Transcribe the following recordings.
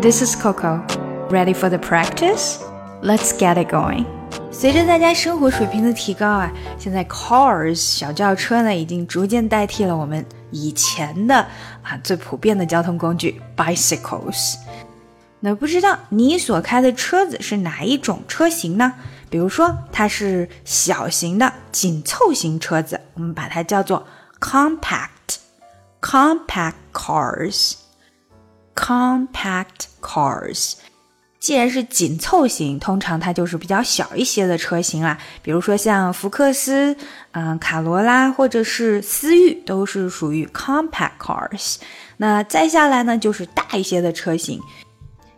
This is Coco. Ready for the practice? Let's get it going. 随着大家生活水平的提高啊，现在 cars 小轿车呢已经逐渐代替了我们以前的啊最普遍的交通工具 bicycles。那不知道你所开的车子是哪一种车型呢？比如说它是小型的紧凑型车子，我们把它叫做 compact compact cars Compact cars。既然是紧凑型，通常它就是比较小一些的车型啦。比如说像福克斯、嗯卡罗拉或者是思域，都是属于 compact cars。那再下来呢，就是大一些的车型，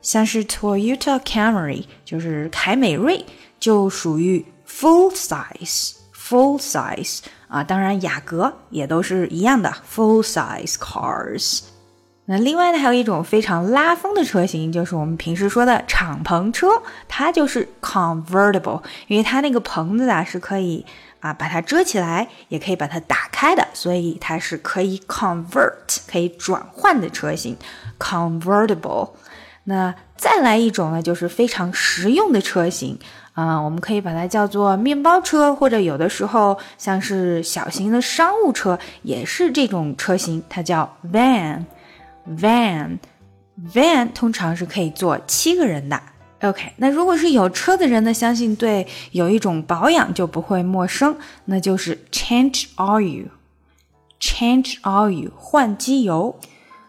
像是 Toyota Camry，就是凯美瑞，就属于 full size full size 啊。当然雅阁也都是一样的 full size cars。那另外呢，还有一种非常拉风的车型，就是我们平时说的敞篷车，它就是 convertible，因为它那个棚子啊是可以啊把它遮起来，也可以把它打开的，所以它是可以 convert，可以转换的车型，convertible。那再来一种呢，就是非常实用的车型啊，我们可以把它叫做面包车，或者有的时候像是小型的商务车，也是这种车型，它叫 van。Van van 通常是可以坐七个人的。OK，那如果是有车的人呢，相信对有一种保养就不会陌生，那就是 change oil。change oil 换机油。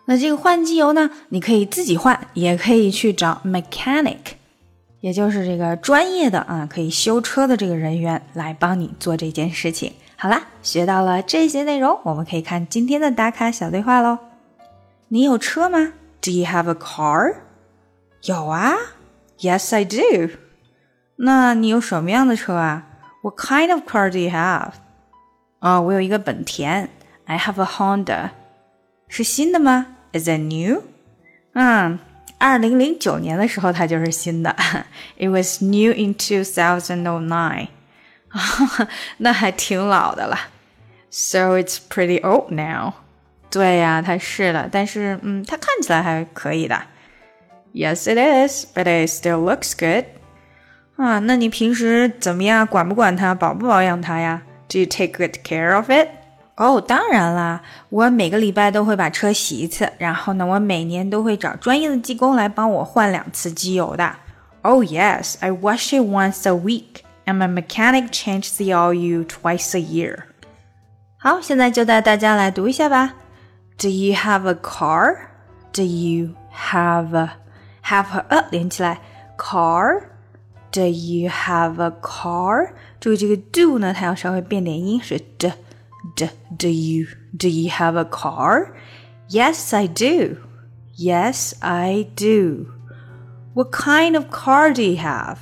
那这个换机油呢，你可以自己换，也可以去找 mechanic，也就是这个专业的啊，可以修车的这个人员来帮你做这件事情。好啦，学到了这些内容，我们可以看今天的打卡小对话喽。你有车吗？Do you have a car？有啊，Yes I do。那你有什么样的车啊？What kind of car do you have？哦，我有一个本田。I have a Honda。是新的吗？Is it new？嗯，二零零九年的时候它就是新的。It was new in two thousand nine。那还挺老的了。So it's pretty old now。 对呀，它是的，但是嗯，它看起来还可以的。Yes, it is, but it still looks good. 啊，那你平时怎么样？管不管它？保不保养它呀？Do you take good care of it? 哦，当然啦，我每个礼拜都会把车洗一次，然后呢，我每年都会找专业的技工来帮我换两次机油的。Oh yes, I wash it once a week, and my mechanic changes the oil twice a year. 好，现在就带大家来读一下吧。Do you have a car? Do you have a have 和 a 连起来，car? Do you have a car? 注意这个 do 呢，它要稍微变点音，是 d d. Do you do you have a car? Yes, I do. Yes, I do. What kind of car do you have?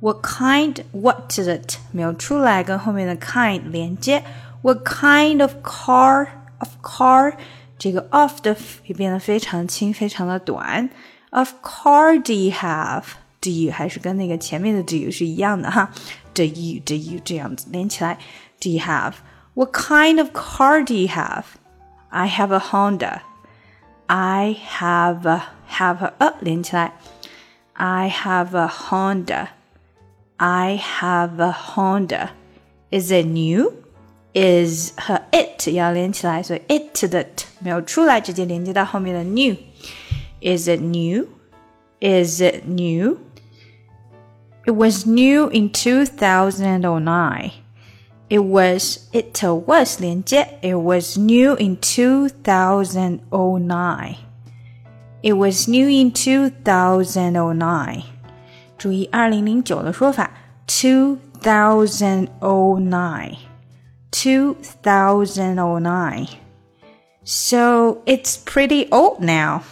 What kind? What is it? 没有出来，跟后面的 kind 连接。What kind of car? of car，这个 of 的也变得非常轻，非常的短。Of car do you have? Do you 还是跟那个前面的 do you 是一样的哈？Do you do you 这样子连起来？Do you have? What kind of car do you have? I have a Honda. I have a have a 呃连起来。I have a Honda. I have a Honda. Is it new? is 和 it 要连起来，所以 it 的 t 没有出来，直接连接到后面的 new。Is it new? Is it new? It was new in 2009. It was it was 连接，It was new in 2009. It was new in 2009. 注意二零零九的说法，2009。 2009. So it's pretty old now.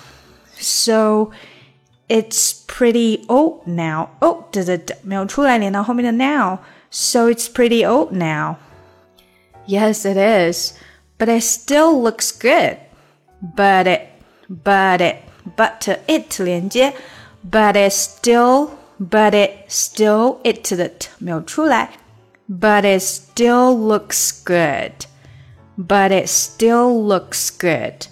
So it's pretty old now. Oh, now. So it's pretty old now. Yes, it is. But it still looks good. But it, but it, but to it 连接，but it still, but it still it 的 t 没有出来。 but it still looks good. But it still looks good.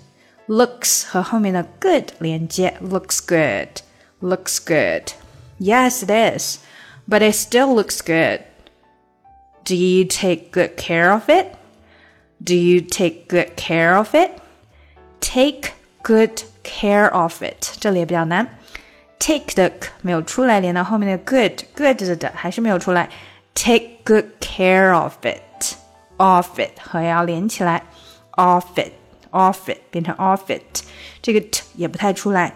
looks 和后面的 good 连接，looks good, looks good. Yes, it is, but it still looks good. Do you take good care of it? Do you take good care of it? Take good care of it，这里也比较难。Take 的没有出来，连到后面的 good，good 的还是没有出来。Take good care of it，of it 和要连起来，of it，of it 变成 of it，这个 t 也不太出来。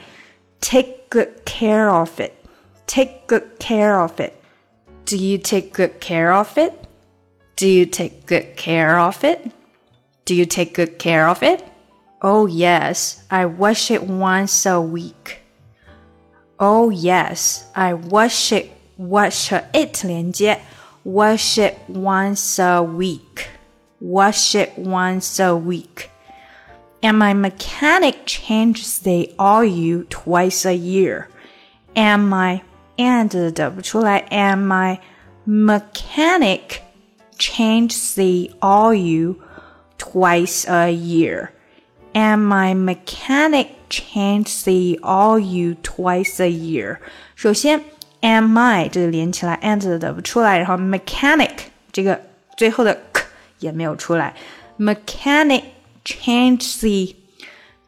Take good care of it，take good care of it。Do you take good care of it? Do you take good care of it? Do you take good care of it? Oh yes, I wash it once a week. Oh yes, I wash it wash it 连接 wash it once a week. Wash it once a week. And my mechanic changes the oil twice a year. And my and 的不出来 and my mechanic changes the oil twice a year and my mechanic changes the oil twice a year。首先 ，and my 这个连起来，and 的不出来，然后 mechanic 这个最后的 k 也没有出来。mechanic changes the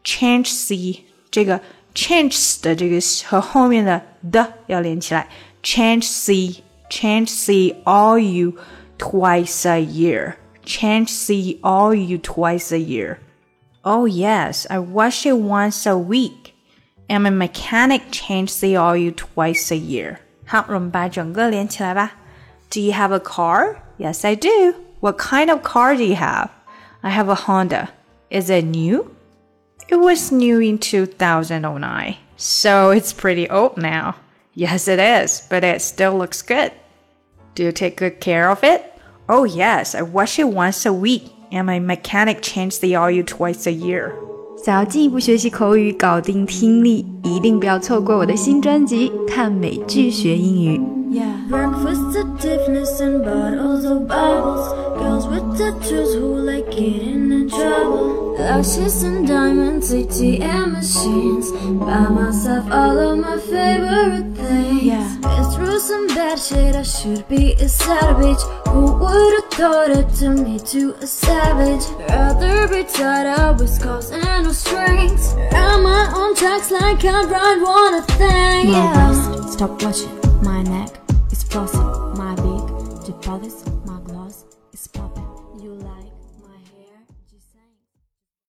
changes the 这个 changes 的这个和后面的的要连起来，changes the changes the oil twice a year。change the oil twice a year. Oh yes, I wash it once a week. And my mechanic changes the oil twice a year. 好，我们把整个连起来吧。Do you have a car? Yes, I do. What kind of car do you have? I have a Honda. Is it new? It was new in 2009, so it's pretty old now. Yes, it is, but it still looks good. Do you take good care of it? Oh yes, I wash it once a week, and my mechanic changes the oil twice a year. 想要进一步学习口语，搞定听力，一定不要错过我的新专辑《看美剧学英语》。Yeah. Breakfast at Tiffany's and bottles of bubbles. Girls with tattoos who like getting in trouble. Lashes and diamonds, ATM machines. Buy myself all of my favorite things. Yeah. Been through some bad shit, I should be a savage. Who would've thought it to me to a savage? Rather be tied up with scars and no strings. Run my own tracks like I ride one a thing. Yeah. Stop watching